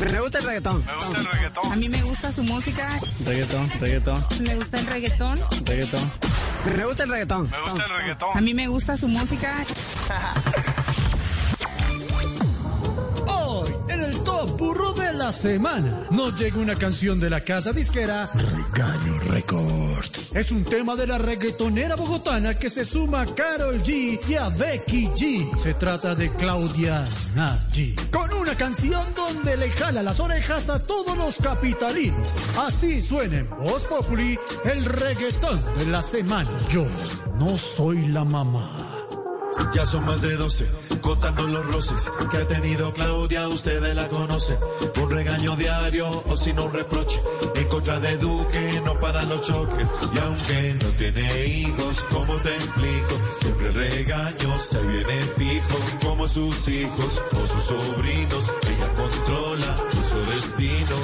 Me gusta el reggaetón. Me gusta el reggaetón. A mí me gusta su música. Reggaetón, reggaetón, Me gusta el reggaetón. reggaetón. Me gusta el reggaetón. Me gusta el reggaetón. A mí me gusta su música. Top Burro de la Semana, nos llega una canción de la casa disquera Regaño Records. Es un tema de la reggaetonera bogotana que se suma a Carol G y a Becky G. Se trata de Claudia Nagy. Con una canción donde le jala las orejas a todos los capitalinos. Así suena en Voz Populi el reggaetón de la semana. Yo no soy la mamá. Ya son más de 12, contando los roces que ha tenido Claudia, ustedes la conocen. Un regaño diario o si no un reproche. En contra de Duque no paran los choques. Y aunque no tiene hijos, ¿cómo te explico? Siempre regaño se viene fijo. Como sus hijos o sus sobrinos, ella controla nuestro destino.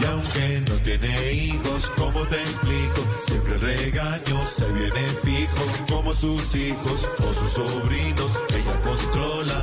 Y aunque no tiene hijos, ¿cómo te explico? Siempre regaño se viene fijo. Como sus hijos o sus sobrinos, ella controla